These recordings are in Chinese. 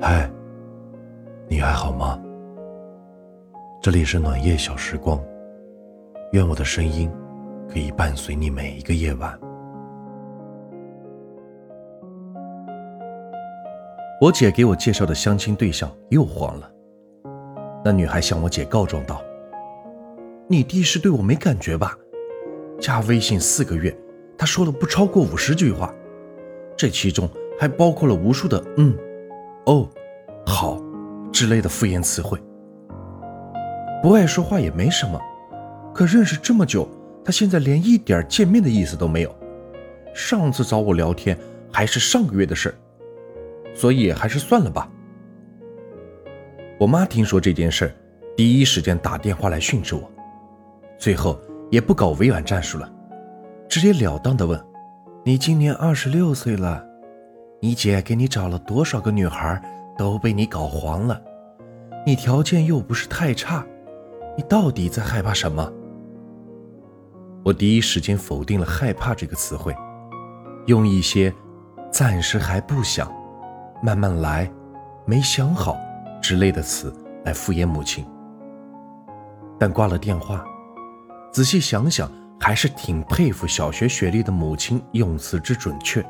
嗨，你还好吗？这里是暖夜小时光，愿我的声音可以伴随你每一个夜晚。我姐给我介绍的相亲对象又黄了。那女孩向我姐告状道：“你弟是对我没感觉吧？加微信四个月，他说了不超过五十句话，这其中还包括了无数的‘嗯’。”哦，好，之类的敷衍词汇。不爱说话也没什么，可认识这么久，他现在连一点见面的意思都没有。上次找我聊天还是上个月的事所以还是算了吧。我妈听说这件事第一时间打电话来训斥我，最后也不搞委婉战术了，直截了当的问：“你今年二十六岁了。”你姐给你找了多少个女孩，都被你搞黄了。你条件又不是太差，你到底在害怕什么？我第一时间否定了“害怕”这个词汇，用一些“暂时还不想”“慢慢来”“没想好”之类的词来敷衍母亲。但挂了电话，仔细想想，还是挺佩服小学学历的母亲用词之准确。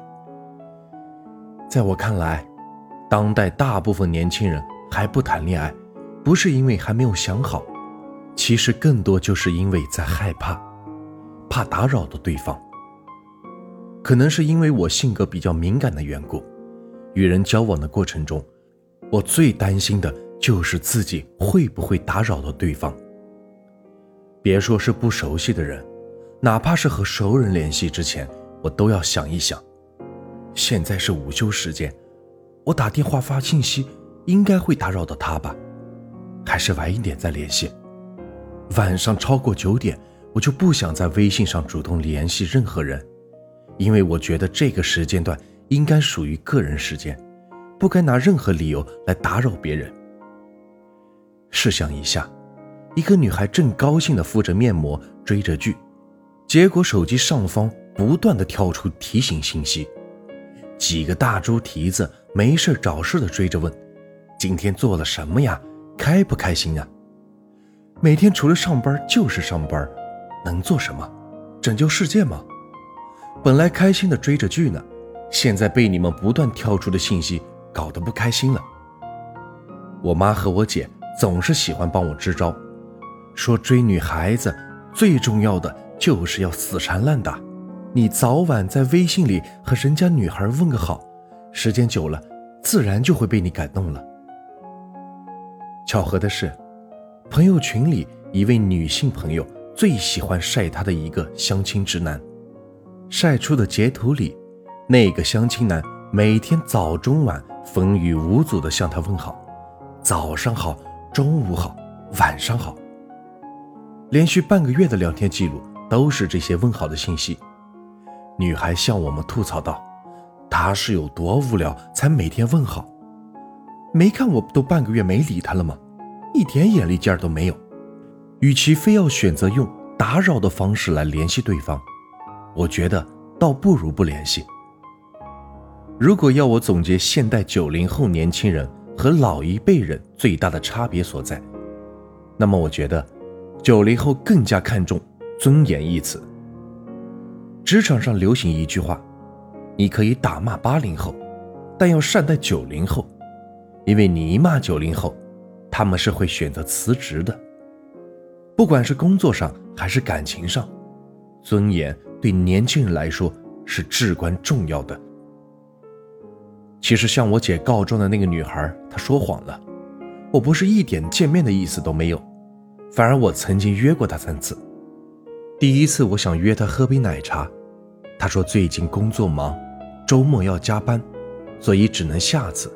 在我看来，当代大部分年轻人还不谈恋爱，不是因为还没有想好，其实更多就是因为在害怕，怕打扰到对方。可能是因为我性格比较敏感的缘故，与人交往的过程中，我最担心的就是自己会不会打扰到对方。别说是不熟悉的人，哪怕是和熟人联系之前，我都要想一想。现在是午休时间，我打电话发信息应该会打扰到他吧？还是晚一点再联系？晚上超过九点，我就不想在微信上主动联系任何人，因为我觉得这个时间段应该属于个人时间，不该拿任何理由来打扰别人。试想一下，一个女孩正高兴地敷着面膜追着剧，结果手机上方不断地跳出提醒信息。几个大猪蹄子没事找事的追着问：“今天做了什么呀？开不开心呀？”每天除了上班就是上班，能做什么？拯救世界吗？本来开心的追着剧呢，现在被你们不断跳出的信息搞得不开心了。我妈和我姐总是喜欢帮我支招，说追女孩子最重要的就是要死缠烂打。你早晚在微信里和人家女孩问个好，时间久了，自然就会被你感动了。巧合的是，朋友群里一位女性朋友最喜欢晒她的一个相亲直男，晒出的截图里，那个相亲男每天早中晚风雨无阻地向她问好，早上好，中午好，晚上好。连续半个月的聊天记录都是这些问好的信息。女孩向我们吐槽道：“他是有多无聊，才每天问好？没看我都半个月没理他了吗？一点眼力劲儿都没有。与其非要选择用打扰的方式来联系对方，我觉得倒不如不联系。如果要我总结现代九零后年轻人和老一辈人最大的差别所在，那么我觉得，九零后更加看重尊严一词。”职场上流行一句话：“你可以打骂八零后，但要善待九零后，因为你一骂九零后，他们是会选择辞职的。不管是工作上还是感情上，尊严对年轻人来说是至关重要的。”其实向我姐告状的那个女孩，她说谎了，我不是一点见面的意思都没有，反而我曾经约过他三次。第一次我想约他喝杯奶茶。他说最近工作忙，周末要加班，所以只能下次。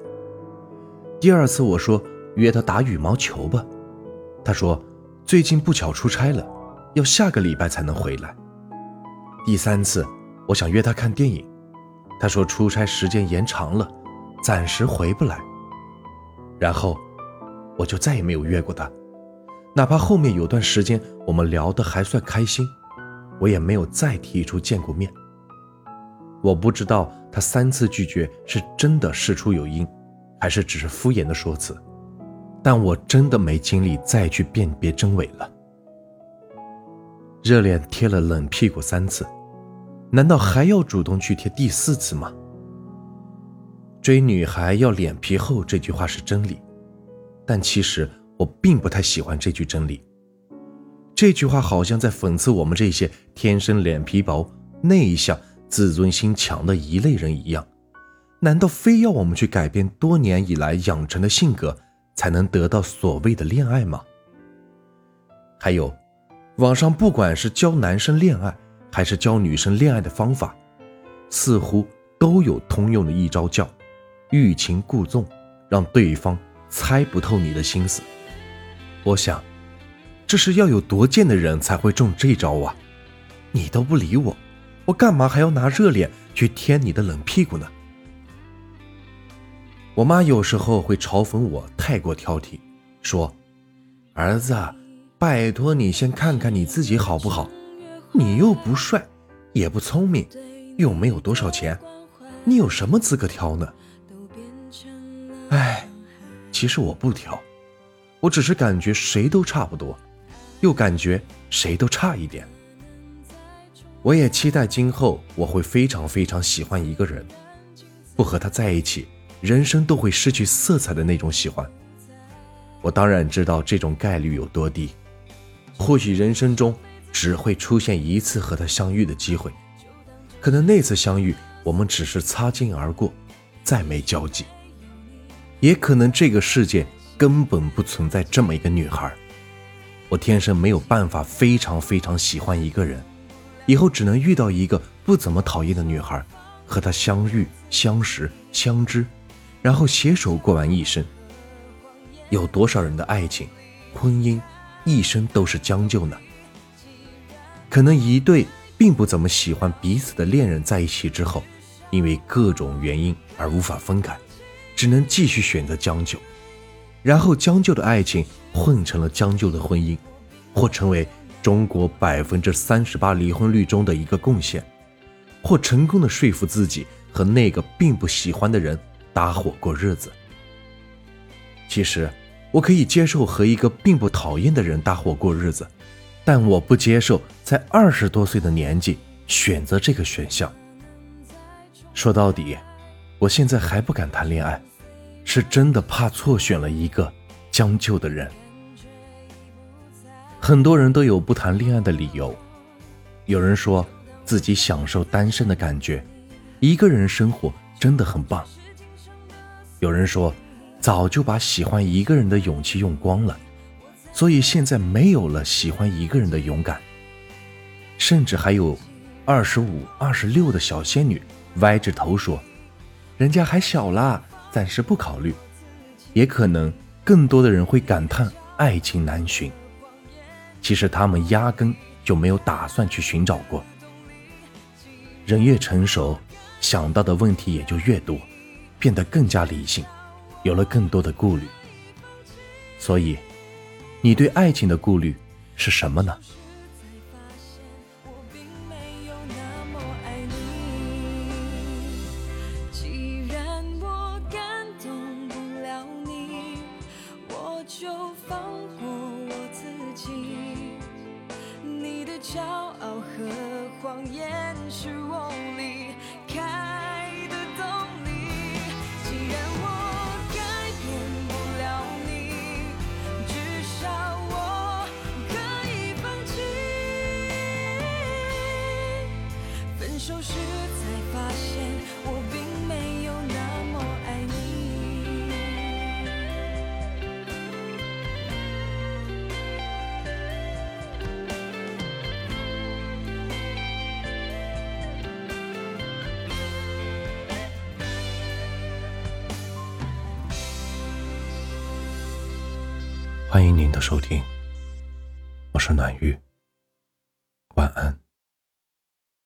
第二次我说约他打羽毛球吧，他说最近不巧出差了，要下个礼拜才能回来。第三次我想约他看电影，他说出差时间延长了，暂时回不来。然后我就再也没有约过他，哪怕后面有段时间我们聊得还算开心，我也没有再提出见过面。我不知道他三次拒绝是真的事出有因，还是只是敷衍的说辞，但我真的没精力再去辨别真伪了。热脸贴了冷屁股三次，难道还要主动去贴第四次吗？追女孩要脸皮厚这句话是真理，但其实我并不太喜欢这句真理。这句话好像在讽刺我们这些天生脸皮薄、内向。自尊心强的一类人一样，难道非要我们去改变多年以来养成的性格，才能得到所谓的恋爱吗？还有，网上不管是教男生恋爱，还是教女生恋爱的方法，似乎都有通用的一招，叫欲擒故纵，让对方猜不透你的心思。我想，这是要有多贱的人才会中这招啊！你都不理我。我干嘛还要拿热脸去贴你的冷屁股呢？我妈有时候会嘲讽我太过挑剔，说：“儿子，拜托你先看看你自己好不好？你又不帅，也不聪明，又没有多少钱，你有什么资格挑呢？”哎，其实我不挑，我只是感觉谁都差不多，又感觉谁都差一点。我也期待今后我会非常非常喜欢一个人，不和他在一起，人生都会失去色彩的那种喜欢。我当然知道这种概率有多低，或许人生中只会出现一次和他相遇的机会，可能那次相遇我们只是擦肩而过，再没交集，也可能这个世界根本不存在这么一个女孩。我天生没有办法非常非常喜欢一个人。以后只能遇到一个不怎么讨厌的女孩，和她相遇、相识、相知，然后携手过完一生。有多少人的爱情、婚姻，一生都是将就呢？可能一对并不怎么喜欢彼此的恋人在一起之后，因为各种原因而无法分开，只能继续选择将就，然后将就的爱情混成了将就的婚姻，或成为。中国百分之三十八离婚率中的一个贡献，或成功的说服自己和那个并不喜欢的人搭伙过日子。其实，我可以接受和一个并不讨厌的人搭伙过日子，但我不接受在二十多岁的年纪选择这个选项。说到底，我现在还不敢谈恋爱，是真的怕错选了一个将就的人。很多人都有不谈恋爱的理由，有人说自己享受单身的感觉，一个人生活真的很棒。有人说早就把喜欢一个人的勇气用光了，所以现在没有了喜欢一个人的勇敢。甚至还有二十五、二十六的小仙女歪着头说，人家还小啦，暂时不考虑。也可能更多的人会感叹爱情难寻。其实他们压根就没有打算去寻找过。人越成熟，想到的问题也就越多，变得更加理性，有了更多的顾虑。所以，你对爱情的顾虑是什么呢？手时才发现，我并没有那么爱你。欢迎您的收听，我是暖玉，